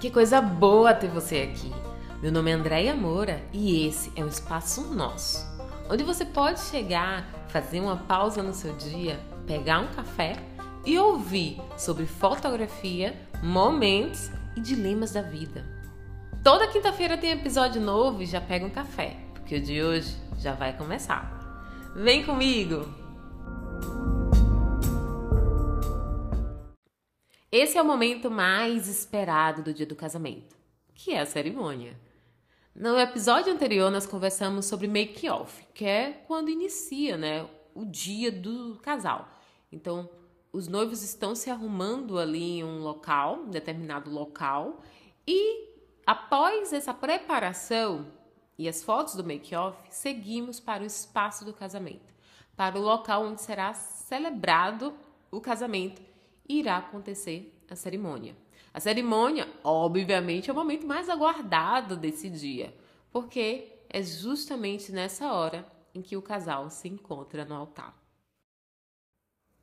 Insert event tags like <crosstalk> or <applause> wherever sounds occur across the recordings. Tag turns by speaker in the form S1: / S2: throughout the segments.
S1: Que coisa boa ter você aqui. Meu nome é Andréia Moura e esse é o Espaço Nosso, onde você pode chegar, fazer uma pausa no seu dia, pegar um café e ouvir sobre fotografia, momentos e dilemas da vida. Toda quinta-feira tem episódio novo e já pega um café, porque o de hoje já vai começar. Vem comigo! Esse é o momento mais esperado do dia do casamento, que é a cerimônia. No episódio anterior, nós conversamos sobre make-off, que é quando inicia né, o dia do casal. Então, os noivos estão se arrumando ali em um local, um determinado local, e após essa preparação e as fotos do make-off, seguimos para o espaço do casamento, para o local onde será celebrado o casamento irá acontecer a cerimônia. A cerimônia, obviamente, é o momento mais aguardado desse dia, porque é justamente nessa hora em que o casal se encontra no altar.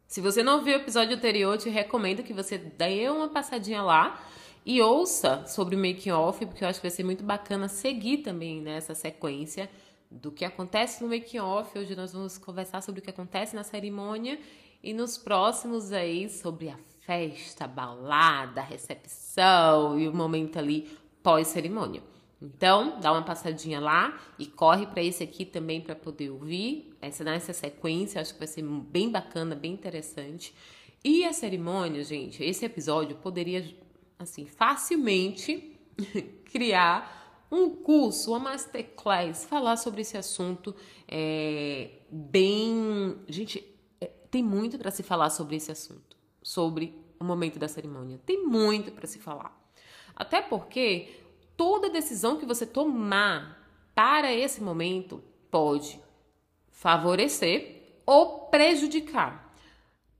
S1: Se você não viu o episódio anterior, te recomendo que você dê uma passadinha lá e ouça sobre o making off, porque eu acho que vai ser muito bacana seguir também nessa sequência do que acontece no making off. Hoje nós vamos conversar sobre o que acontece na cerimônia e nos próximos aí sobre a festa, a balada, a recepção e o momento ali pós-cerimônia. Então, dá uma passadinha lá e corre para esse aqui também para poder ouvir. Essa nessa sequência, acho que vai ser bem bacana, bem interessante. E a cerimônia, gente, esse episódio poderia assim facilmente <laughs> criar um curso, uma masterclass, falar sobre esse assunto é, bem, gente, é, tem muito para se falar sobre esse assunto, sobre o momento da cerimônia. Tem muito para se falar. Até porque toda decisão que você tomar para esse momento pode favorecer ou prejudicar.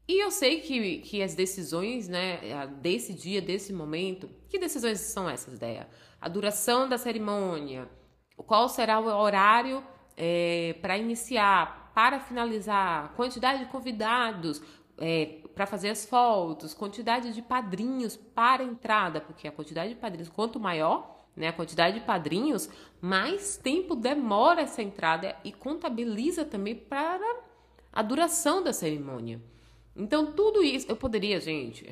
S1: E eu sei que, que as decisões, né, desse dia, desse momento, que decisões são essas, ideia? A duração da cerimônia, qual será o horário é, para iniciar, para finalizar, quantidade de convidados é, para fazer as fotos, quantidade de padrinhos para entrada, porque a quantidade de padrinhos, quanto maior, né, a quantidade de padrinhos, mais tempo demora essa entrada e contabiliza também para a duração da cerimônia. Então, tudo isso, eu poderia, gente,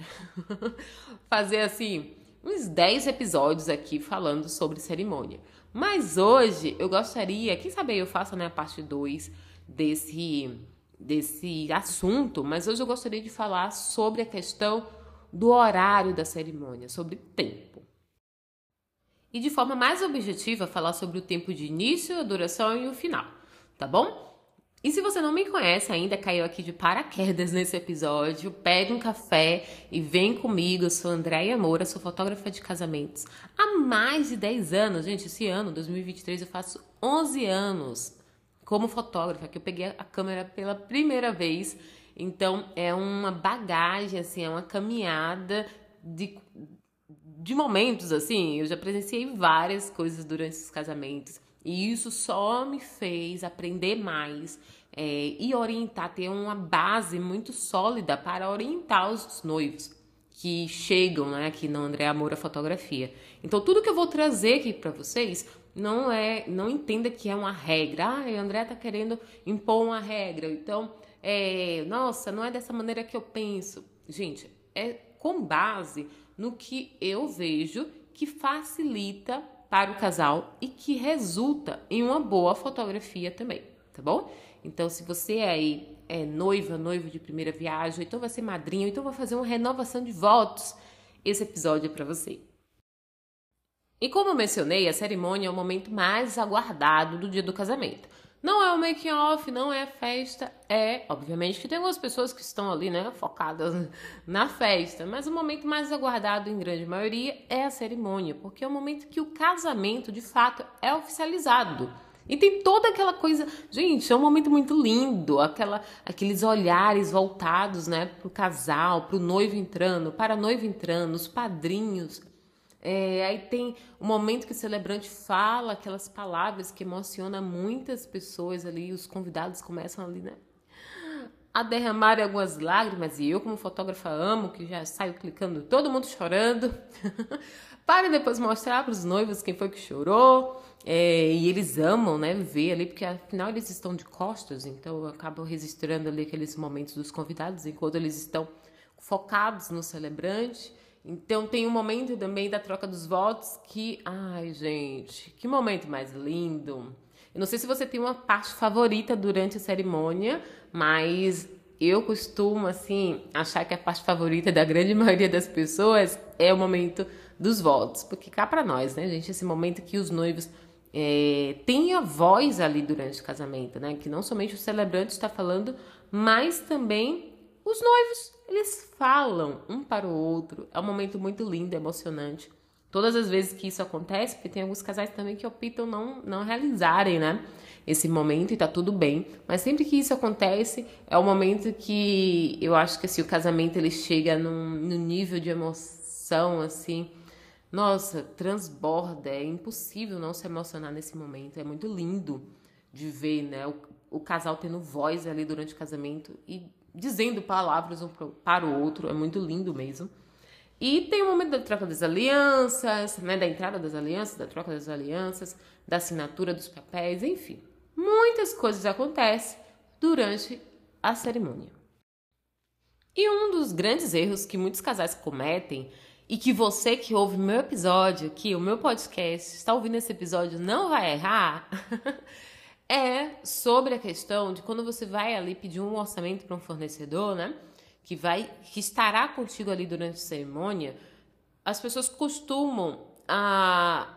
S1: <laughs> fazer assim, uns 10 episódios aqui falando sobre cerimônia. Mas hoje eu gostaria, quem sabe eu faço né, parte 2 desse, desse assunto, mas hoje eu gostaria de falar sobre a questão do horário da cerimônia, sobre tempo e de forma mais objetiva falar sobre o tempo de início, a duração e o final, tá bom? E se você não me conhece ainda, caiu aqui de paraquedas nesse episódio, pega um café e vem comigo. Eu sou Andréia Moura, sou fotógrafa de casamentos há mais de 10 anos. Gente, esse ano, 2023, eu faço 11 anos como fotógrafa, que eu peguei a câmera pela primeira vez. Então, é uma bagagem, assim, é uma caminhada de de momentos assim, eu já presenciei várias coisas durante esses casamentos. E isso só me fez aprender mais é, e orientar, ter uma base muito sólida para orientar os noivos que chegam né, aqui no André Moura Fotografia. Então, tudo que eu vou trazer aqui para vocês não é, não entenda que é uma regra. Ah, o André tá querendo impor uma regra. Então, é, nossa, não é dessa maneira que eu penso. Gente, é com base no que eu vejo que facilita para o casal e que resulta em uma boa fotografia também, tá bom? Então, se você aí é noiva, noivo de primeira viagem, então vai ser madrinha, então vai fazer uma renovação de votos, esse episódio é para você. E como eu mencionei, a cerimônia é o momento mais aguardado do dia do casamento. Não é o making off, não é festa, é, obviamente que tem algumas pessoas que estão ali, né, focadas <laughs> na festa, mas o momento mais aguardado em grande maioria é a cerimônia, porque é o momento que o casamento, de fato, é oficializado. E tem toda aquela coisa, gente, é um momento muito lindo, aquela, aqueles olhares voltados, né, pro casal, pro noivo entrando, para a noiva entrando, os padrinhos. É, aí tem o momento que o celebrante fala aquelas palavras que emocionam muitas pessoas ali, os convidados começam ali, né? a derramar algumas lágrimas, e eu, como fotógrafa, amo, que já saio clicando, todo mundo chorando, <laughs> para depois mostrar para os noivos quem foi que chorou. É, e eles amam, né, ver ali, porque afinal eles estão de costas, então acabo registrando ali aqueles momentos dos convidados enquanto eles estão focados no celebrante. Então tem um momento também da troca dos votos que, ai gente, que momento mais lindo. Eu não sei se você tem uma parte favorita durante a cerimônia, mas eu costumo, assim, achar que a parte favorita da grande <laughs> maioria das pessoas é o momento dos votos. Porque cá para nós, né, gente, esse momento que os noivos é, têm a voz ali durante o casamento, né? Que não somente o celebrante está falando, mas também os noivos. Eles falam um para o outro. É um momento muito lindo, emocionante todas as vezes que isso acontece, porque tem alguns casais também que optam não, não realizarem, né? Esse momento e tá tudo bem. Mas sempre que isso acontece, é o momento que eu acho que assim, o casamento ele chega num, num nível de emoção, assim. Nossa, transborda. É impossível não se emocionar nesse momento. É muito lindo de ver, né? O, o casal tendo voz ali durante o casamento e dizendo palavras um para o outro. É muito lindo mesmo. E tem o momento da troca das alianças, né, da entrada das alianças, da troca das alianças, da assinatura dos papéis, enfim. Muitas coisas acontecem durante a cerimônia. E um dos grandes erros que muitos casais cometem e que você que ouve meu episódio aqui, o meu podcast, está ouvindo esse episódio, não vai errar, <laughs> é sobre a questão de quando você vai ali pedir um orçamento para um fornecedor, né? Que vai que estará contigo ali durante a cerimônia, as pessoas costumam a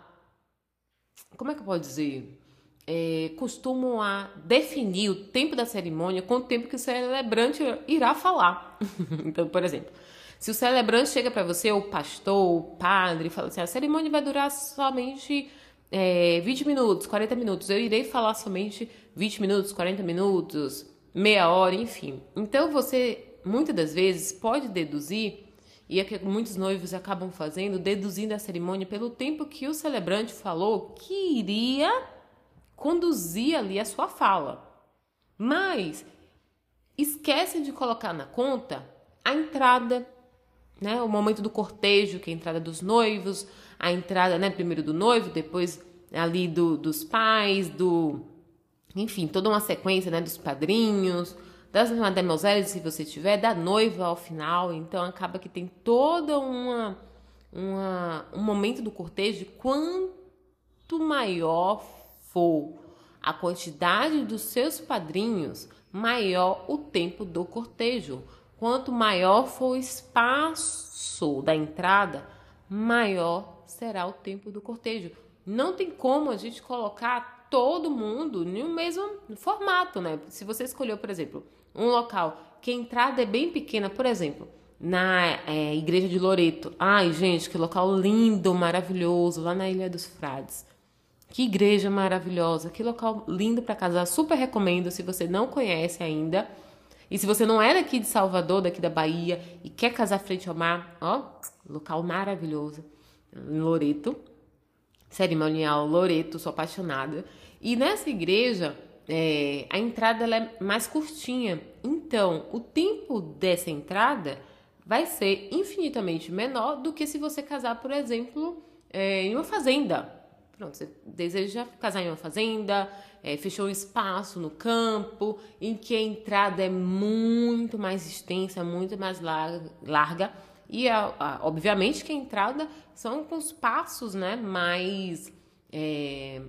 S1: como é que eu posso dizer? É, costumam a definir o tempo da cerimônia com o tempo que o celebrante irá falar. <laughs> então, por exemplo, se o celebrante chega para você, o pastor, o padre, fala assim: a cerimônia vai durar somente é, 20 minutos, 40 minutos, eu irei falar somente 20 minutos, 40 minutos, meia hora, enfim. Então você muitas das vezes pode deduzir, e é que muitos noivos acabam fazendo, deduzindo a cerimônia pelo tempo que o celebrante falou que iria conduzir ali a sua fala. Mas esquecem de colocar na conta a entrada, né, o momento do cortejo, que é a entrada dos noivos, a entrada, né, primeiro do noivo, depois ali do, dos pais, do enfim, toda uma sequência, né, dos padrinhos, das mademoiselles, se você tiver, da noiva ao final. Então acaba que tem toda uma, uma um momento do cortejo. Quanto maior for a quantidade dos seus padrinhos, maior o tempo do cortejo. Quanto maior for o espaço da entrada, maior será o tempo do cortejo. Não tem como a gente colocar todo mundo no mesmo formato, né? Se você escolheu, por exemplo, um local que a entrada é bem pequena, por exemplo, na é, igreja de Loreto. Ai, gente, que local lindo, maravilhoso, lá na Ilha dos Frades. Que igreja maravilhosa, que local lindo para casar. Super recomendo se você não conhece ainda. E se você não é daqui de Salvador, daqui da Bahia e quer casar frente ao mar, ó, local maravilhoso. Loreto. Cerimonial Loreto, sou apaixonada. E nessa igreja, é, a entrada ela é mais curtinha. Então, o tempo dessa entrada vai ser infinitamente menor do que se você casar, por exemplo, é, em uma fazenda. Pronto, você deseja casar em uma fazenda, é, fechou um espaço no campo, em que a entrada é muito mais extensa, muito mais larga. E, a, a, obviamente, que a entrada são com os passos né, mais é,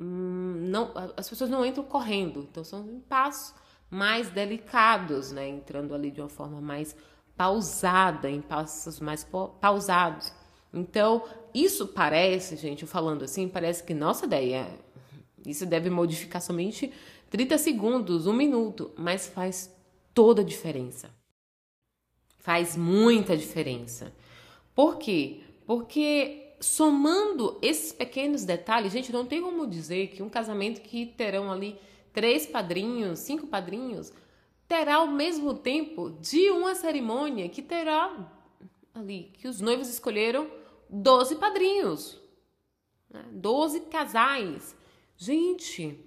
S1: Hum, não, as pessoas não entram correndo, então são passos mais delicados, né? Entrando ali de uma forma mais pausada, em passos mais pausados. Então, isso parece, gente, falando assim, parece que, nossa ideia, isso deve modificar somente 30 segundos, um minuto, mas faz toda a diferença. Faz muita diferença. Por quê? Porque somando esses pequenos detalhes, gente, não tem como dizer que um casamento que terão ali três padrinhos, cinco padrinhos, terá ao mesmo tempo de uma cerimônia que terá ali, que os noivos escolheram 12 padrinhos, né? 12 casais. Gente,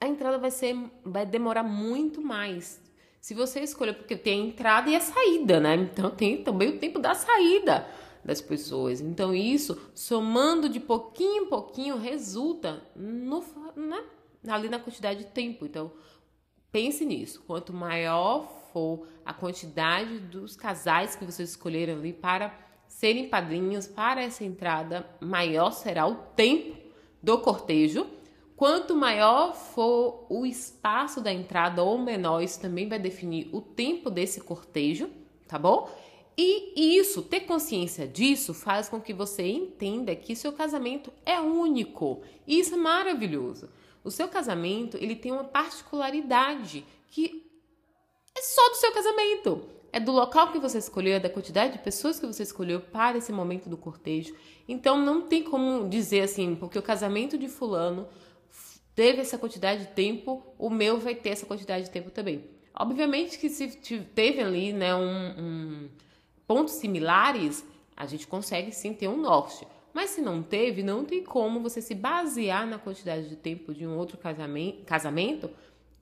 S1: a entrada vai ser, vai demorar muito mais. Se você escolher, porque tem a entrada e a saída, né? Então tem também o tempo da saída das pessoas. Então isso, somando de pouquinho em pouquinho, resulta no, né? ali na quantidade de tempo. Então pense nisso. Quanto maior for a quantidade dos casais que vocês escolheram ali para serem padrinhos para essa entrada, maior será o tempo do cortejo. Quanto maior for o espaço da entrada ou menor, isso também vai definir o tempo desse cortejo, tá bom? E isso, ter consciência disso, faz com que você entenda que seu casamento é único. E isso é maravilhoso. O seu casamento, ele tem uma particularidade que é só do seu casamento é do local que você escolheu, é da quantidade de pessoas que você escolheu para esse momento do cortejo. Então não tem como dizer assim, porque o casamento de fulano teve essa quantidade de tempo, o meu vai ter essa quantidade de tempo também. Obviamente que se teve ali, né, um, um pontos similares, a gente consegue sim ter um norte. Mas se não teve, não tem como você se basear na quantidade de tempo de um outro casamento,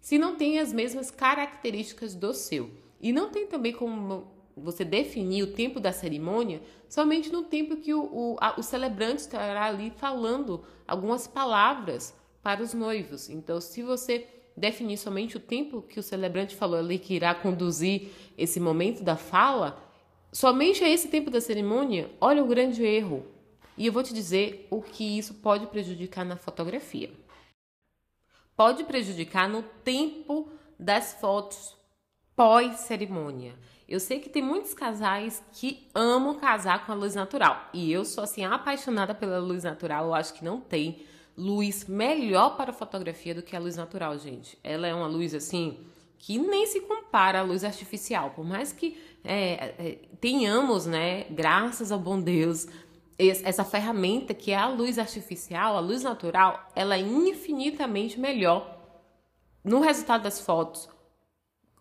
S1: se não tem as mesmas características do seu. E não tem também como você definir o tempo da cerimônia somente no tempo que o, o, a, o celebrante estará ali falando algumas palavras para os noivos. Então, se você definir somente o tempo que o celebrante falou ali que irá conduzir esse momento da fala, somente a esse tempo da cerimônia, olha o grande erro. E eu vou te dizer o que isso pode prejudicar na fotografia. Pode prejudicar no tempo das fotos pós-cerimônia. Eu sei que tem muitos casais que amam casar com a luz natural. E eu sou assim apaixonada pela luz natural. Eu acho que não tem luz melhor para fotografia do que a luz natural, gente. Ela é uma luz assim que nem se compara à luz artificial. Por mais que é, é, tenhamos, né, graças ao bom Deus, essa ferramenta que é a luz artificial, a luz natural, ela é infinitamente melhor no resultado das fotos,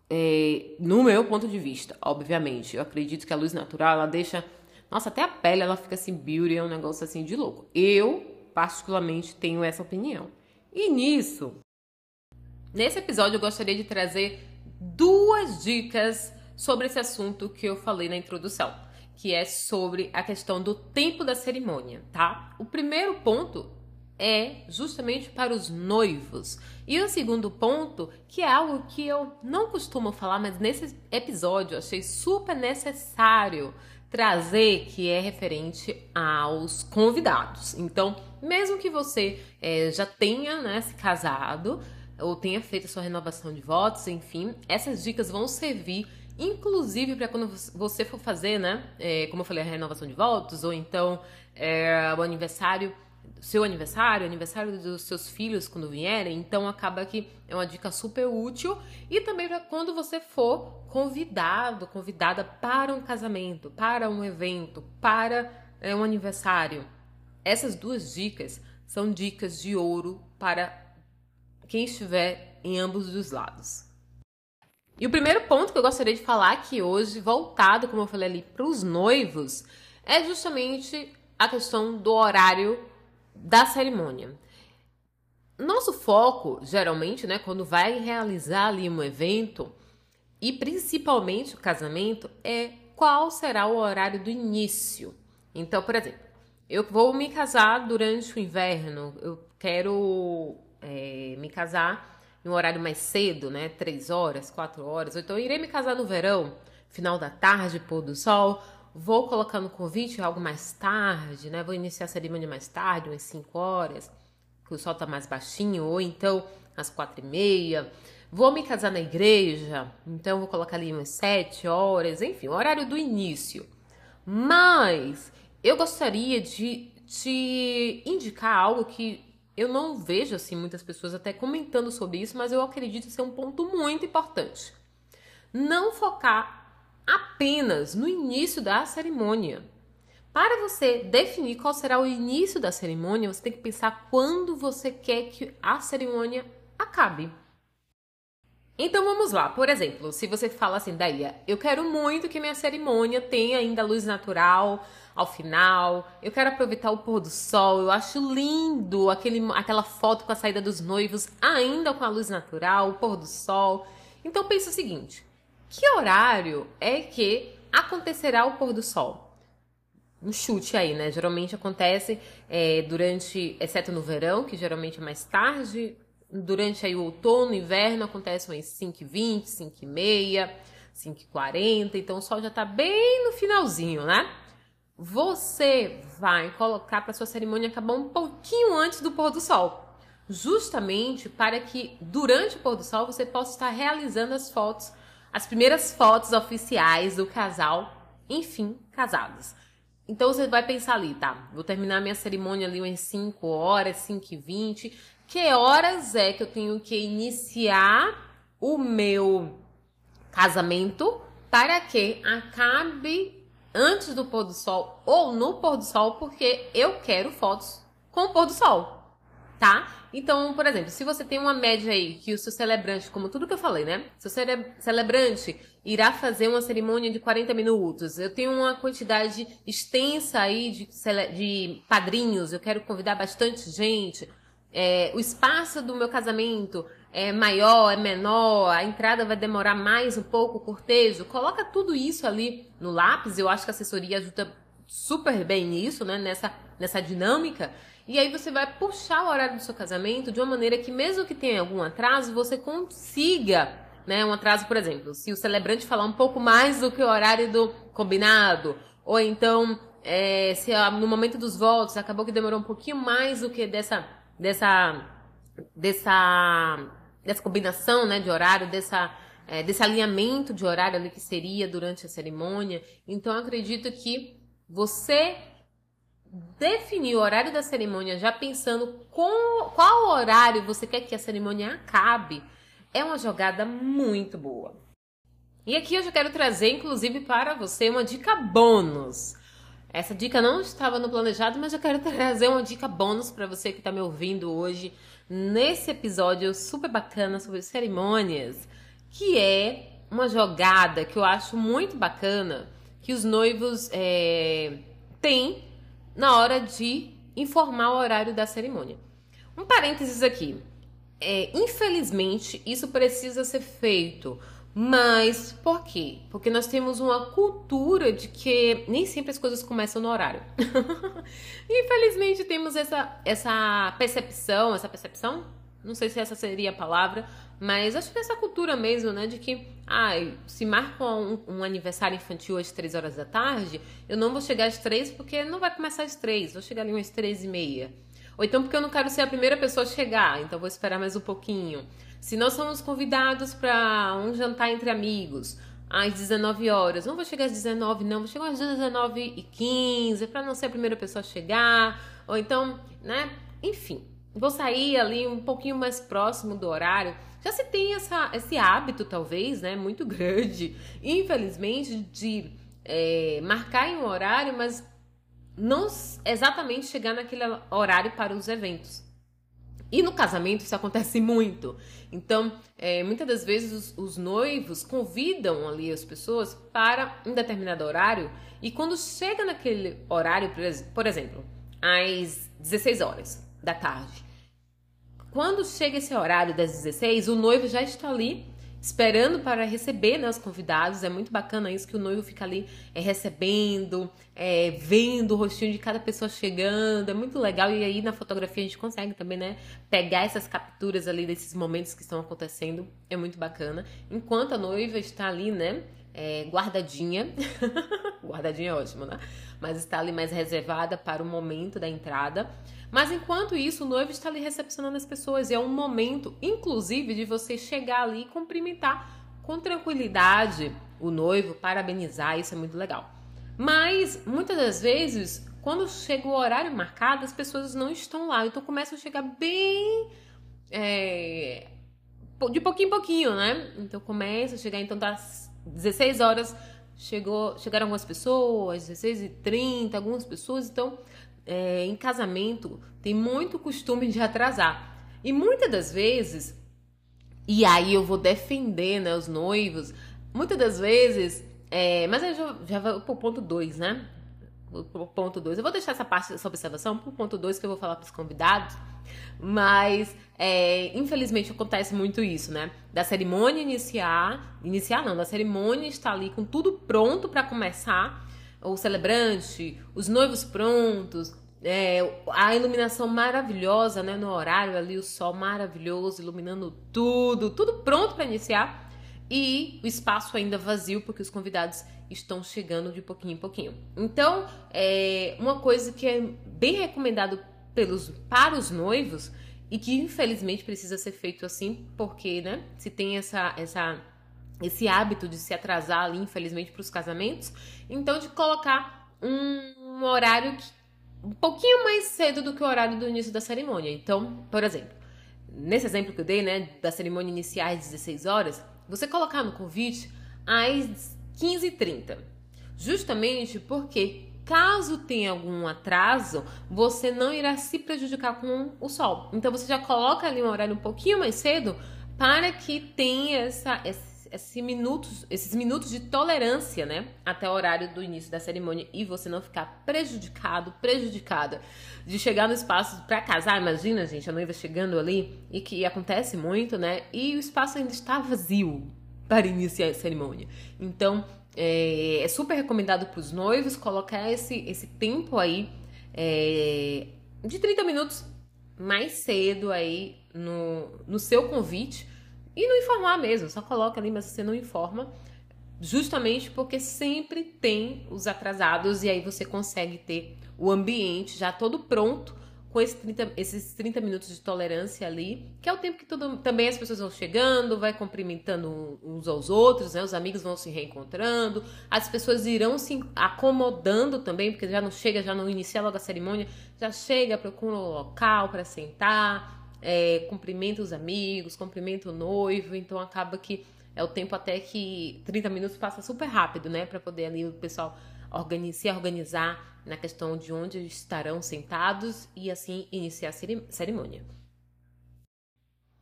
S1: é, no meu ponto de vista, obviamente. Eu acredito que a luz natural, ela deixa. Nossa, até a pele ela fica assim, beauty, é um negócio assim de louco. Eu, particularmente, tenho essa opinião. E nisso, nesse episódio, eu gostaria de trazer duas dicas sobre esse assunto que eu falei na introdução, que é sobre a questão do tempo da cerimônia, tá? O primeiro ponto é justamente para os noivos. E o segundo ponto, que é algo que eu não costumo falar, mas nesse episódio achei super necessário trazer, que é referente aos convidados. Então, mesmo que você é, já tenha né, se casado ou tenha feito a sua renovação de votos, enfim, essas dicas vão servir inclusive para quando você for fazer, né, é, como eu falei, a renovação de votos ou então é, o aniversário seu aniversário, aniversário dos seus filhos quando vierem, então acaba que é uma dica super útil e também para quando você for convidado, convidada para um casamento, para um evento, para é, um aniversário. Essas duas dicas são dicas de ouro para quem estiver em ambos os lados. E o primeiro ponto que eu gostaria de falar aqui hoje, voltado, como eu falei ali, para os noivos, é justamente a questão do horário da cerimônia. Nosso foco, geralmente, né, quando vai realizar ali um evento, e principalmente o casamento, é qual será o horário do início. Então, por exemplo, eu vou me casar durante o inverno, eu quero é, me casar em um horário mais cedo, né? Três horas, quatro horas, ou então irei me casar no verão, final da tarde, pôr do sol vou colocar no convite algo mais tarde, né? Vou iniciar a cerimônia mais tarde, umas 5 horas, que o sol tá mais baixinho, ou então às quatro e meia. Vou me casar na igreja, então vou colocar ali umas 7 horas, enfim, o horário do início. Mas eu gostaria de te indicar algo que eu não vejo assim muitas pessoas até comentando sobre isso, mas eu acredito ser um ponto muito importante. Não focar apenas no início da cerimônia. Para você definir qual será o início da cerimônia, você tem que pensar quando você quer que a cerimônia acabe. Então vamos lá, por exemplo, se você fala assim, daí, eu quero muito que minha cerimônia tenha ainda luz natural ao final, eu quero aproveitar o pôr do sol, eu acho lindo aquele, aquela foto com a saída dos noivos ainda com a luz natural, o pôr do sol. Então pensa o seguinte: que horário é que acontecerá o pôr do sol? Um chute aí, né? Geralmente acontece é, durante, exceto no verão, que geralmente é mais tarde, durante aí o outono, inverno, acontece umas 5h20, 5h30, 5h40, então o sol já tá bem no finalzinho, né? Você vai colocar para sua cerimônia acabar um pouquinho antes do pôr do sol, justamente para que durante o pôr do sol você possa estar realizando as fotos, as primeiras fotos oficiais do casal, enfim, casados. Então você vai pensar ali, tá? Vou terminar minha cerimônia ali umas 5 horas, 5 e 20. Que horas é que eu tenho que iniciar o meu casamento para que acabe antes do pôr do sol ou no pôr do sol, porque eu quero fotos com o pôr do sol, tá? Então, por exemplo, se você tem uma média aí que o seu celebrante, como tudo que eu falei, né? Seu celebrante irá fazer uma cerimônia de 40 minutos. Eu tenho uma quantidade extensa aí de, de padrinhos, eu quero convidar bastante gente. É, o espaço do meu casamento é maior, é menor, a entrada vai demorar mais um pouco, o cortejo. Coloca tudo isso ali no lápis. Eu acho que a assessoria ajuda super bem nisso, né? Nessa, nessa dinâmica. E aí você vai puxar o horário do seu casamento de uma maneira que, mesmo que tenha algum atraso, você consiga, né? Um atraso, por exemplo, se o celebrante falar um pouco mais do que o horário do combinado, ou então é, se no momento dos votos acabou que demorou um pouquinho mais do que dessa dessa dessa dessa combinação né, de horário, dessa, é, desse alinhamento de horário ali que seria durante a cerimônia. Então, acredito que você definir o horário da cerimônia já pensando com qual horário você quer que a cerimônia acabe é uma jogada muito boa. E aqui eu já quero trazer, inclusive, para você uma dica bônus. Essa dica não estava no planejado, mas eu quero <laughs> trazer uma dica bônus para você que está me ouvindo hoje nesse episódio super bacana sobre cerimônias, que é uma jogada que eu acho muito bacana que os noivos é, têm na hora de informar o horário da cerimônia. Um parênteses aqui. É, infelizmente, isso precisa ser feito mas por quê? Porque nós temos uma cultura de que nem sempre as coisas começam no horário. <laughs> Infelizmente temos essa, essa percepção, essa percepção, não sei se essa seria a palavra, mas acho que essa cultura mesmo, né, de que, ai, ah, se marca um, um, aniversário infantil às três horas da tarde, eu não vou chegar às três porque não vai começar às três, vou chegar ali umas três e meia. Ou então porque eu não quero ser a primeira pessoa a chegar, então vou esperar mais um pouquinho. Se nós somos convidados para um jantar entre amigos às 19 horas, não vou chegar às 19, não, vou chegar às 19 e 15 para não ser a primeira pessoa a chegar, ou então, né? Enfim, vou sair ali um pouquinho mais próximo do horário. Já se tem essa, esse hábito, talvez, né? Muito <laughs> grande, infelizmente, de é, marcar em um horário, mas não exatamente chegar naquele horário para os eventos. E no casamento isso acontece <laughs> muito. Então, é, muitas das vezes os, os, noivos convidam ali as pessoas para um determinado horário e quando chega naquele horário, por exemplo, às 16 horas da tarde, quando chega esse horário das 16, o noivo já está ali esperando para receber né, os convidados. É muito bacana isso que o noivo fica ali é, recebendo, é, vendo o rostinho de cada pessoa chegando. É muito legal. E aí na fotografia a gente consegue também, né? Pegar essas capturas ali desses momentos que estão acontecendo. É muito bacana. Enquanto a noiva está ali, né? É, guardadinha. <laughs> guardadinha é ótimo, né? Mas está ali mais reservada para o momento da entrada. Mas enquanto isso, o noivo está ali recepcionando as pessoas. E é um momento, inclusive, de você chegar ali e cumprimentar com tranquilidade o noivo, parabenizar. Isso é muito legal. Mas muitas das vezes, quando chega o horário marcado, as pessoas não estão lá. Então começa a chegar bem. É, de pouquinho em pouquinho, né? Então começa a chegar, então das 16 horas chegou, chegaram algumas pessoas, 16 e 30, algumas pessoas, então é, em casamento tem muito costume de atrasar. E muitas das vezes, e aí eu vou defender né, os noivos, muitas das vezes, é, mas eu já, já vou pro ponto 2, né? O ponto 2. Eu vou deixar essa parte, essa observação pro ponto 2 que eu vou falar para os convidados. Mas, é, infelizmente, acontece muito isso, né? Da cerimônia iniciar, iniciar não, da cerimônia estar ali com tudo pronto para começar, o celebrante, os noivos prontos, é, a iluminação maravilhosa, né? No horário ali, o sol maravilhoso, iluminando tudo, tudo pronto para iniciar. E o espaço ainda vazio, porque os convidados estão chegando de pouquinho em pouquinho. Então, é uma coisa que é bem recomendado pelos, para os noivos e que infelizmente precisa ser feito assim, porque, né, se tem essa, essa, esse hábito de se atrasar ali, infelizmente, para os casamentos, então de colocar um, um horário que um pouquinho mais cedo do que o horário do início da cerimônia. Então, por exemplo, nesse exemplo que eu dei, né, da cerimônia iniciar às 16 horas, você colocar no convite às 15h30. Justamente porque, caso tenha algum atraso, você não irá se prejudicar com o sol. Então, você já coloca ali um horário um pouquinho mais cedo para que tenha essa, essa esse minutos, esses minutos de tolerância, né, até o horário do início da cerimônia e você não ficar prejudicado, prejudicada de chegar no espaço para casar. Imagina, gente, a noiva chegando ali e que acontece muito, né, e o espaço ainda está vazio para iniciar a cerimônia. Então, é, é super recomendado para os noivos colocar esse, esse tempo aí é, de 30 minutos mais cedo aí no, no seu convite e não informar mesmo, só coloca ali, mas você não informa. Justamente porque sempre tem os atrasados e aí você consegue ter o ambiente já todo pronto com esse 30, esses 30 minutos de tolerância ali, que é o tempo que também as pessoas vão chegando, vai cumprimentando uns aos outros, né? Os amigos vão se reencontrando, as pessoas irão se acomodando também, porque já não chega, já não inicia logo a cerimônia, já chega, procura um local para sentar, é, cumprimenta os amigos, cumprimenta o noivo, então acaba que é o tempo até que 30 minutos passa super rápido, né? Para poder ali o pessoal se organizar na questão de onde estarão sentados e assim iniciar a cerimônia.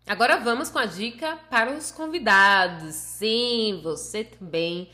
S1: Agora vamos com a dica para os convidados. Sim, você também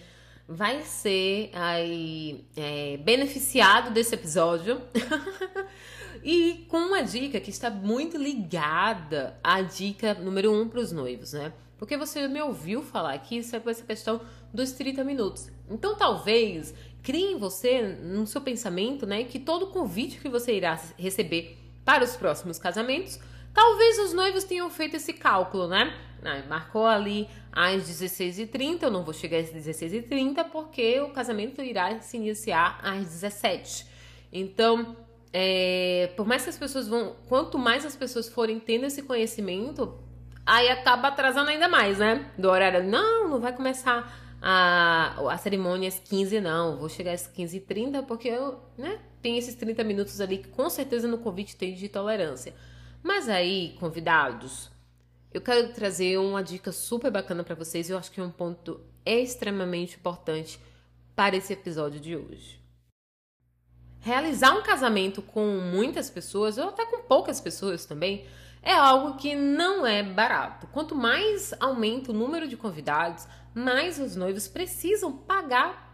S1: vai ser aí, é, beneficiado desse episódio. <laughs> E com uma dica que está muito ligada à dica número um para os noivos, né? Porque você me ouviu falar aqui sobre essa questão dos 30 minutos. Então, talvez crie em você, no seu pensamento, né, que todo convite que você irá receber para os próximos casamentos, talvez os noivos tenham feito esse cálculo, né? Ah, marcou ali às 16h30, eu não vou chegar às 16h30 porque o casamento irá se iniciar às 17 Então, é, por mais que as pessoas vão. Quanto mais as pessoas forem tendo esse conhecimento, aí acaba atrasando ainda mais, né? Do horário. Não, não vai começar a, a cerimônia às 15, não. Vou chegar às 15h30 porque eu, né? Tem esses 30 minutos ali que com certeza no convite tem de tolerância. Mas aí, convidados, eu quero trazer uma dica super bacana para vocês. Eu acho que é um ponto extremamente importante para esse episódio de hoje realizar um casamento com muitas pessoas, ou até com poucas pessoas também, é algo que não é barato. Quanto mais aumenta o número de convidados, mais os noivos precisam pagar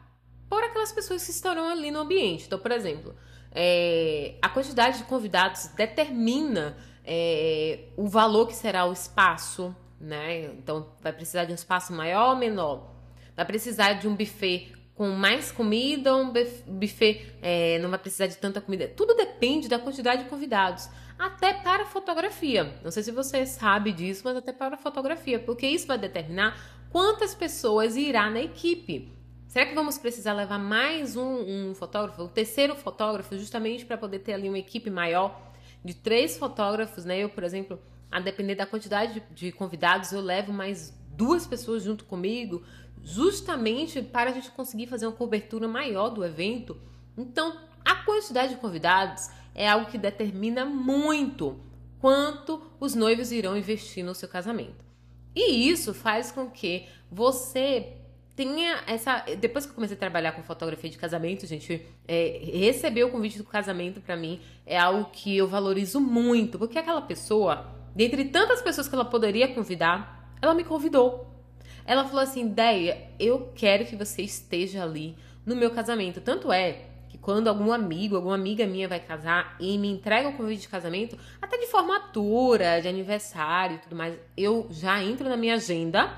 S1: por aquelas pessoas que estarão ali no ambiente. Então, por exemplo, é, a quantidade de convidados determina é, o valor que será o espaço, né? Então, vai precisar de um espaço maior ou menor. Vai precisar de um buffet com mais comida um buffet é, não vai precisar de tanta comida. Tudo depende da quantidade de convidados. Até para fotografia. Não sei se você sabe disso, mas até para fotografia, porque isso vai determinar quantas pessoas irá na equipe. Será que vamos precisar levar mais um, um fotógrafo, um terceiro fotógrafo, justamente para poder ter ali uma equipe maior de três fotógrafos, né? Eu, por exemplo, a depender da quantidade de, de convidados, eu levo mais duas pessoas junto comigo, justamente para a gente conseguir fazer uma cobertura maior do evento. Então, a quantidade de convidados é algo que determina muito quanto os noivos irão investir no seu casamento. E isso faz com que você tenha essa. Depois que eu comecei a trabalhar com fotografia de casamento, gente, é, receber o convite do casamento para mim é algo que eu valorizo muito, porque aquela pessoa, dentre tantas pessoas que ela poderia convidar, ela me convidou. Ela falou assim: Deia, eu quero que você esteja ali no meu casamento. Tanto é quando algum amigo, alguma amiga minha vai casar e me entrega o convite de casamento, até de formatura, de aniversário e tudo mais, eu já entro na minha agenda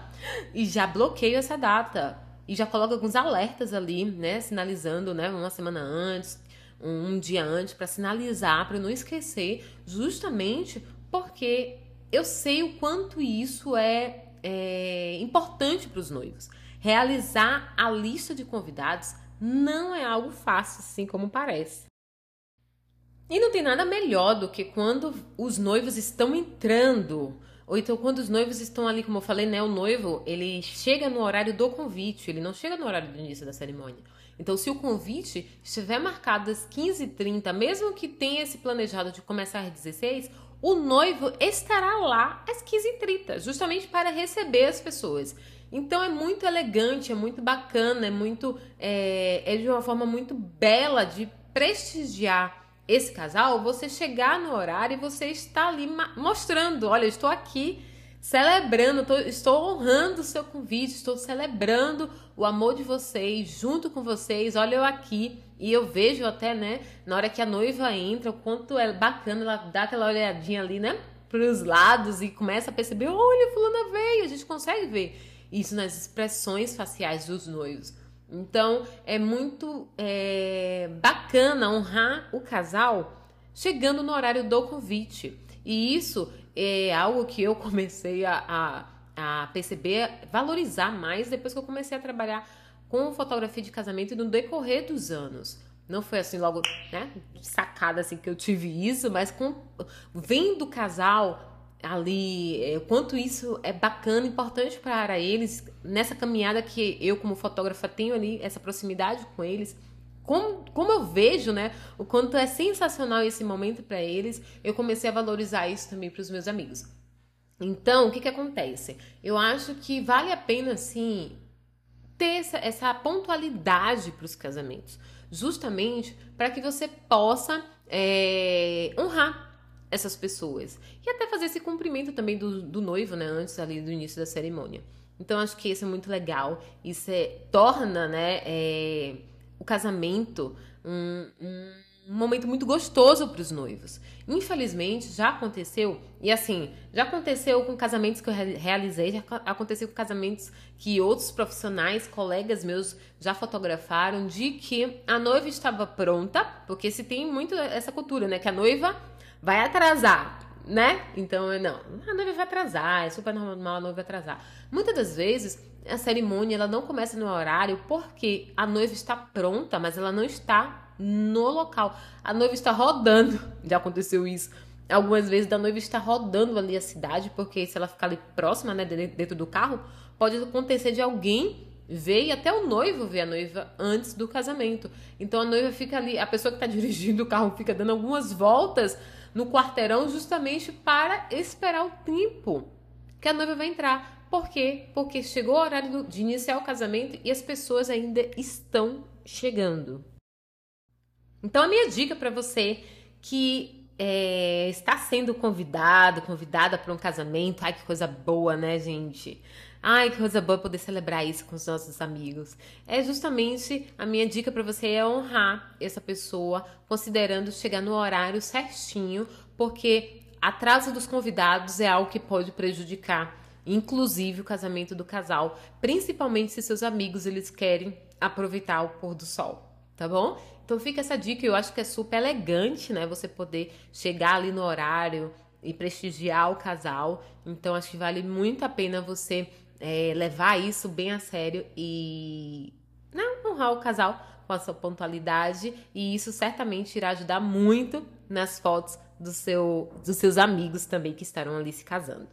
S1: e já bloqueio essa data. E já coloco alguns alertas ali, né? Sinalizando, né? Uma semana antes, um dia antes, para sinalizar, para não esquecer, justamente porque eu sei o quanto isso é, é importante para os noivos. Realizar a lista de convidados não é algo fácil, assim como parece. E não tem nada melhor do que quando os noivos estão entrando, ou então quando os noivos estão ali, como eu falei, né? O noivo, ele chega no horário do convite, ele não chega no horário do início da cerimônia. Então, se o convite estiver marcado às 15h30, mesmo que tenha esse planejado de começar às 16 o noivo estará lá às 15h30, justamente para receber as pessoas. Então é muito elegante, é muito bacana, é muito. É, é de uma forma muito bela de prestigiar esse casal. Você chegar no horário e você está ali mostrando: olha, estou aqui celebrando, tô, estou honrando o seu convite, estou celebrando o amor de vocês, junto com vocês. Olha eu aqui. E eu vejo até, né, na hora que a noiva entra, o quanto é bacana ela dá aquela olhadinha ali, né, para os lados e começa a perceber: olha, fulana veio. A gente consegue ver isso nas expressões faciais dos noivos. Então é muito é, bacana honrar o casal chegando no horário do convite. E isso é algo que eu <laughs> comecei a, a, a perceber, valorizar mais depois que eu comecei a trabalhar com fotografia de casamento no decorrer dos anos. Não foi assim logo, né, sacada assim que eu tive isso, mas com vendo o casal ali, é, quanto isso é bacana, importante para eles, nessa caminhada que eu, como fotógrafa, tenho ali, essa proximidade com eles. Como, como eu vejo, né, o quanto é sensacional esse momento para eles, eu comecei a valorizar isso também para os meus amigos. Então, o que que acontece? Eu acho que vale a pena, assim, ter essa, essa pontualidade para os casamentos, justamente para que você possa é, honrar essas pessoas. E até fazer esse cumprimento também do, do noivo, né? Antes ali do início da cerimônia. Então, acho que isso é muito legal. Isso é, torna, né? É, o casamento um, um um momento muito gostoso para os noivos. Infelizmente, já aconteceu, e assim, já aconteceu com casamentos que eu realizei, já aconteceu com casamentos que outros profissionais, colegas meus já fotografaram, de que a noiva estava pronta, porque se tem muito essa cultura, né, que a noiva vai atrasar, né? Então, não, a noiva vai atrasar, é super normal a noiva atrasar. Muitas das vezes, a cerimônia ela não começa no horário porque a noiva está pronta, mas ela não está no local. A noiva está rodando. <laughs> Já aconteceu isso. Algumas vezes da noiva está rodando ali a cidade, porque se ela ficar ali próxima, né, dentro do carro, pode acontecer de alguém ver e até o noivo ver a noiva antes do casamento. Então a noiva fica ali, a pessoa que está <laughs> dirigindo o carro fica dando algumas voltas no quarteirão justamente para esperar o tempo que a noiva vai entrar. Por quê? Porque chegou o horário de iniciar o casamento e as pessoas ainda estão chegando. Então a minha dica para você que é, está sendo convidado, convidada para um casamento, ai que coisa boa, né, gente? Ai, que coisa boa poder celebrar isso com os nossos amigos. É justamente a minha dica para você é honrar essa pessoa, considerando chegar no horário certinho, porque atraso dos convidados é algo que pode prejudicar, inclusive o casamento do casal, principalmente se seus amigos eles querem aproveitar o pôr do sol, tá bom? Então fica essa dica, eu acho que é super elegante, né? Você poder chegar ali no horário e prestigiar o casal. Então acho que vale muito a pena você é, levar isso bem a sério e não honrar o casal com a sua pontualidade e isso certamente irá ajudar muito nas fotos do seu, dos seus amigos também que estarão ali se casando.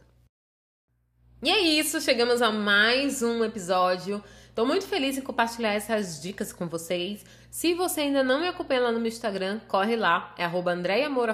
S1: E é isso, chegamos a mais um episódio. Estou muito feliz em compartilhar essas dicas com vocês. Se você ainda não me acompanha lá no meu Instagram, corre lá, é arroba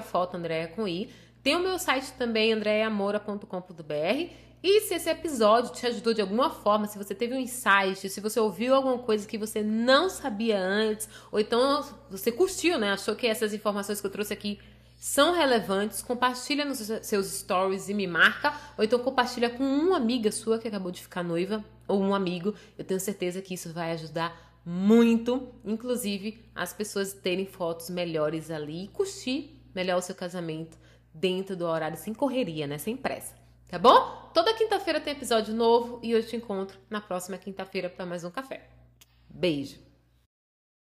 S1: Foto, Andréia com I. Tem o meu site também, andreamoura.com.br e se esse episódio te ajudou de alguma forma, se você teve um insight, se você ouviu alguma coisa que você não sabia antes, ou então você curtiu, né? Achou que essas informações que eu trouxe aqui são relevantes, compartilha nos seus stories e me marca, ou então compartilha com uma amiga sua que acabou de ficar noiva, ou um amigo. Eu tenho certeza que isso vai ajudar muito, inclusive as pessoas terem fotos melhores ali e curtir melhor o seu casamento dentro do horário sem correria, né? Sem pressa. Tá bom? Toda quinta-feira tem episódio novo e eu te encontro na próxima quinta-feira para mais um café. Beijo!